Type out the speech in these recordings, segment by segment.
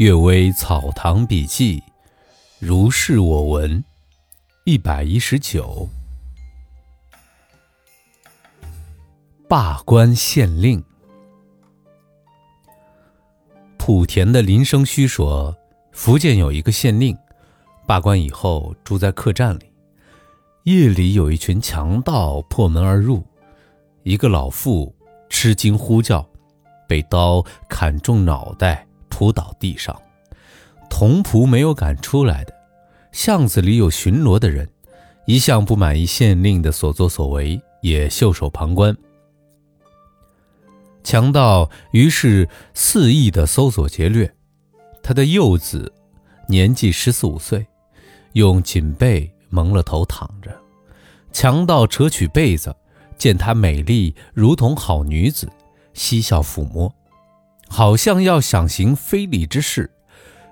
阅微草堂笔记，如是我闻。一百一十九，罢官县令。莆田的林生虚说，福建有一个县令，罢官以后住在客栈里，夜里有一群强盗破门而入，一个老妇吃惊呼叫，被刀砍中脑袋。扑倒地上，童仆没有敢出来的。巷子里有巡逻的人，一向不满意县令的所作所为，也袖手旁观。强盗于是肆意的搜索劫掠。他的幼子年纪十四五岁，用锦被蒙了头躺着。强盗扯取被子，见她美丽如同好女子，嬉笑抚摸。好像要想行非礼之事，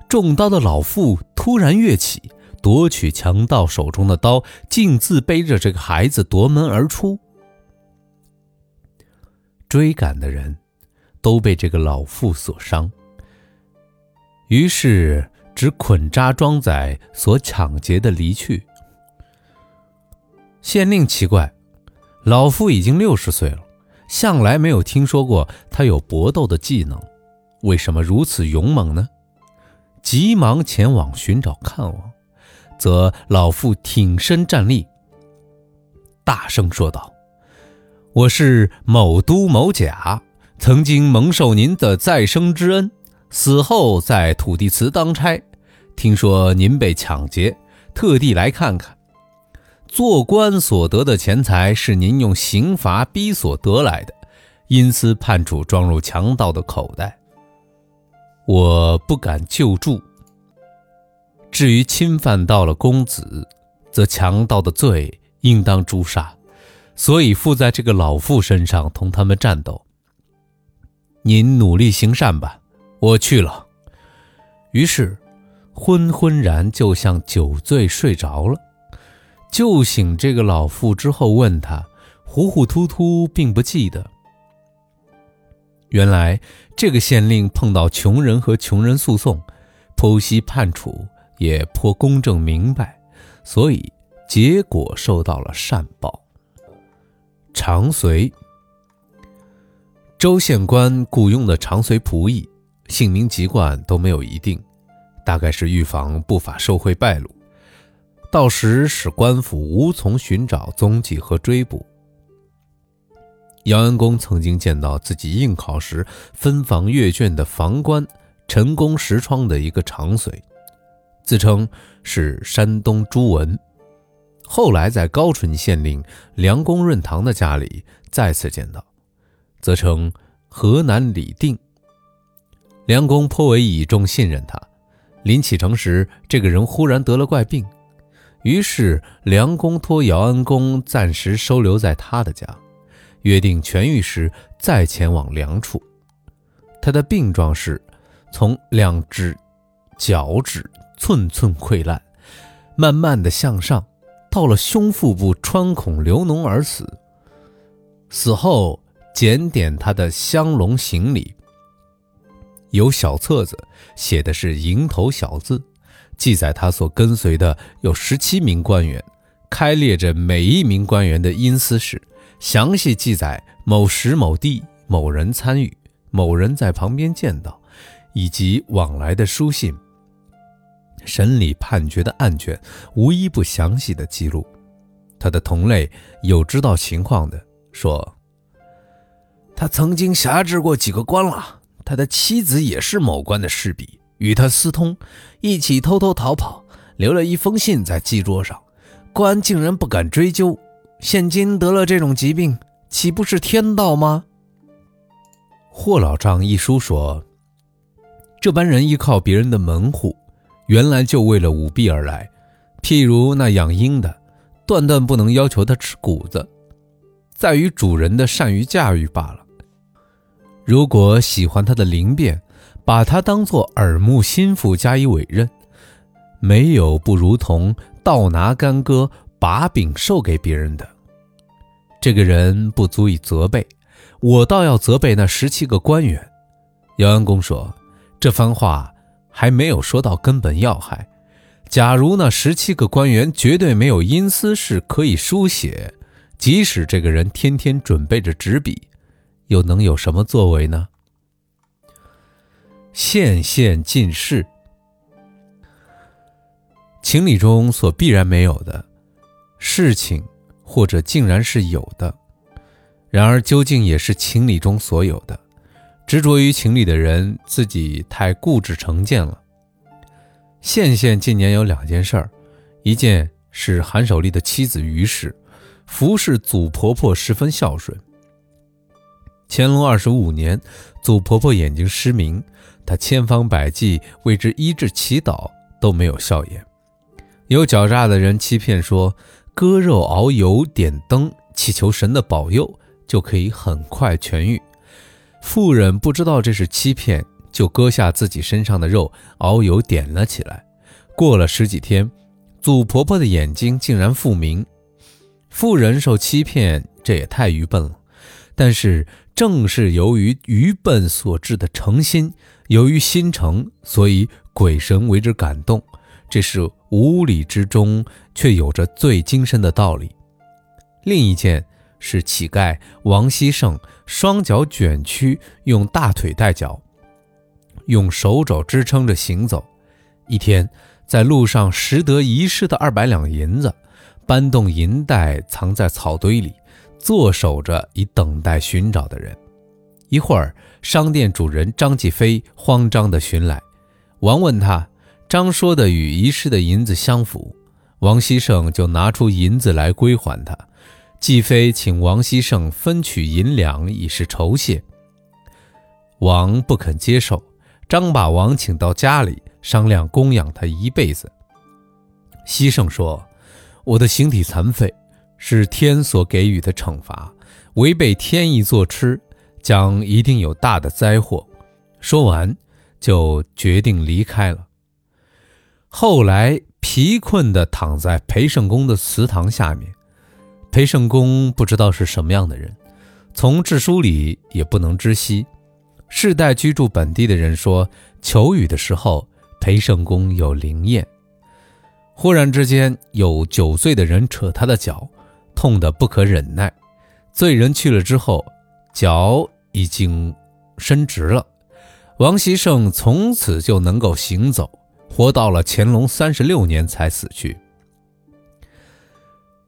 中刀的老妇突然跃起，夺取强盗手中的刀，径自背着这个孩子夺门而出。追赶的人都被这个老妇所伤，于是只捆扎装载所抢劫的离去。县令奇怪，老妇已经六十岁了。向来没有听说过他有搏斗的技能，为什么如此勇猛呢？急忙前往寻找看望，则老妇挺身站立，大声说道：“我是某都某甲，曾经蒙受您的再生之恩，死后在土地祠当差，听说您被抢劫，特地来看看。”做官所得的钱财是您用刑罚逼所得来的，因此判处装入强盗的口袋。我不敢救助。至于侵犯到了公子，则强盗的罪应当诛杀，所以附在这个老妇身上，同他们战斗。您努力行善吧，我去了。于是，昏昏然就像酒醉睡着了。救醒这个老妇之后，问他，糊糊涂涂，并不记得。原来这个县令碰到穷人和穷人诉讼，剖析判处也颇公正明白，所以结果受到了善报。长随州县官雇佣的长随仆役，姓名籍贯都没有一定，大概是预防不法受贿败露。到时使官府无从寻找踪迹和追捕。姚安公曾经见到自己应考时分房阅卷的房官陈公石窗的一个长随，自称是山东朱文。后来在高淳县令梁公润堂的家里再次见到，则称河南李定。梁公颇为倚重信任他。临启程时，这个人忽然得了怪病。于是，梁公托姚安公暂时收留在他的家，约定痊愈时再前往梁处。他的病状是，从两只脚趾寸寸溃烂，慢慢的向上，到了胸腹部穿孔流脓而死。死后检点他的香龙行李，有小册子，写的是蝇头小字。记载他所跟随的有十七名官员，开列着每一名官员的阴私史，详细记载某时某地某人参与，某人在旁边见到，以及往来的书信。审理判决的案卷无一不详细的记录。他的同类有知道情况的说，他曾经辖制过几个官了，他的妻子也是某官的侍婢。与他私通，一起偷偷逃跑，留了一封信在记桌上，官竟然不敢追究。现今得了这种疾病，岂不是天道吗？霍老丈一书说，这般人依靠别人的门户，原来就为了舞弊而来。譬如那养鹰的，断断不能要求他吃谷子，在于主人的善于驾驭罢了。如果喜欢他的灵便。把他当作耳目心腹加以委任，没有不如同倒拿干戈把柄授给别人的。这个人不足以责备，我倒要责备那十七个官员。姚安公说这番话还没有说到根本要害。假如那十七个官员绝对没有阴司事可以书写，即使这个人天天准备着纸笔，又能有什么作为呢？县县进士，情理中所必然没有的事情，或者竟然是有的。然而，究竟也是情理中所有的。执着于情理的人，自己太固执成见了。县县近年有两件事儿，一件是韩守立的妻子于氏，服侍祖婆婆十分孝顺。乾隆二十五年，祖婆婆眼睛失明，她千方百计为之医治祈祷，都没有效验。有狡诈的人欺骗说，割肉熬油点灯，祈求神的保佑，就可以很快痊愈。妇人不知道这是欺骗，就割下自己身上的肉，熬油点了起来。过了十几天，祖婆婆的眼睛竟然复明。妇人受欺骗，这也太愚笨了。但是正是由于愚笨所致的诚心，由于心诚，所以鬼神为之感动。这是无理之中，却有着最精深的道理。另一件。是乞丐王希胜，双脚卷曲，用大腿带脚，用手肘支撑着行走。一天，在路上拾得遗失的二百两银子，搬动银袋藏在草堆里，坐守着以等待寻找的人。一会儿，商店主人张继飞慌张地寻来，王问他，张说的与遗失的银子相符，王希胜就拿出银子来归还他。继妃请王希胜分取银两以示酬谢，王不肯接受。张把王请到家里商量供养他一辈子。希胜说：“我的形体残废，是天所给予的惩罚，违背天意作痴，将一定有大的灾祸。”说完，就决定离开了。后来，疲困地躺在裴圣公的祠堂下面。裴圣公不知道是什么样的人，从志书里也不能知悉。世代居住本地的人说，求雨的时候，裴圣公有灵验。忽然之间，有酒醉的人扯他的脚，痛得不可忍耐。醉人去了之后，脚已经伸直了。王希胜从此就能够行走，活到了乾隆三十六年才死去。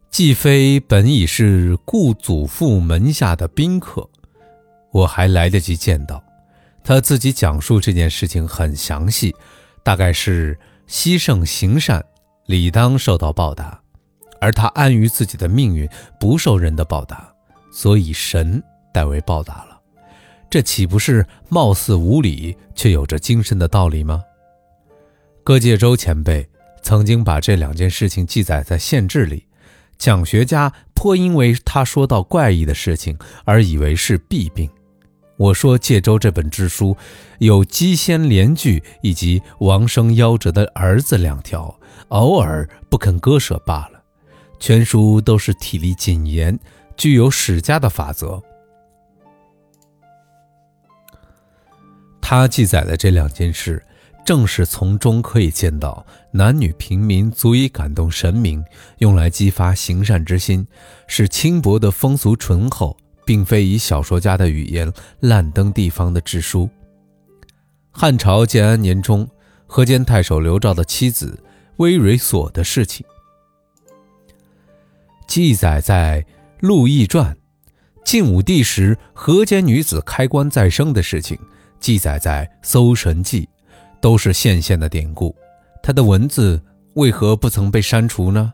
季妃本已是顾祖父门下的宾客，我还来得及见到他自己讲述这件事情很详细，大概是西圣行善，理当受到报答，而他安于自己的命运，不受人的报答，所以神代为报答了，这岂不是貌似无理，却有着精深的道理吗？葛介周前辈曾经把这两件事情记载在县志里。讲学家颇因为他说到怪异的事情而以为是弊病。我说《介州》这本志书有鸡仙连句以及王生夭折的儿子两条，偶尔不肯割舍罢了。全书都是体力谨严，具有史家的法则。他记载的这两件事。正是从中可以见到男女平民足以感动神明，用来激发行善之心，是轻薄的风俗醇厚，并非以小说家的语言烂登地方的志书。汉朝建安年中，河间太守刘肇的妻子微蕊所的事情，记载在《陆毅传》；晋武帝时河间女子开棺再生的事情，记载在《搜神记》。都是县县的典故，他的文字为何不曾被删除呢？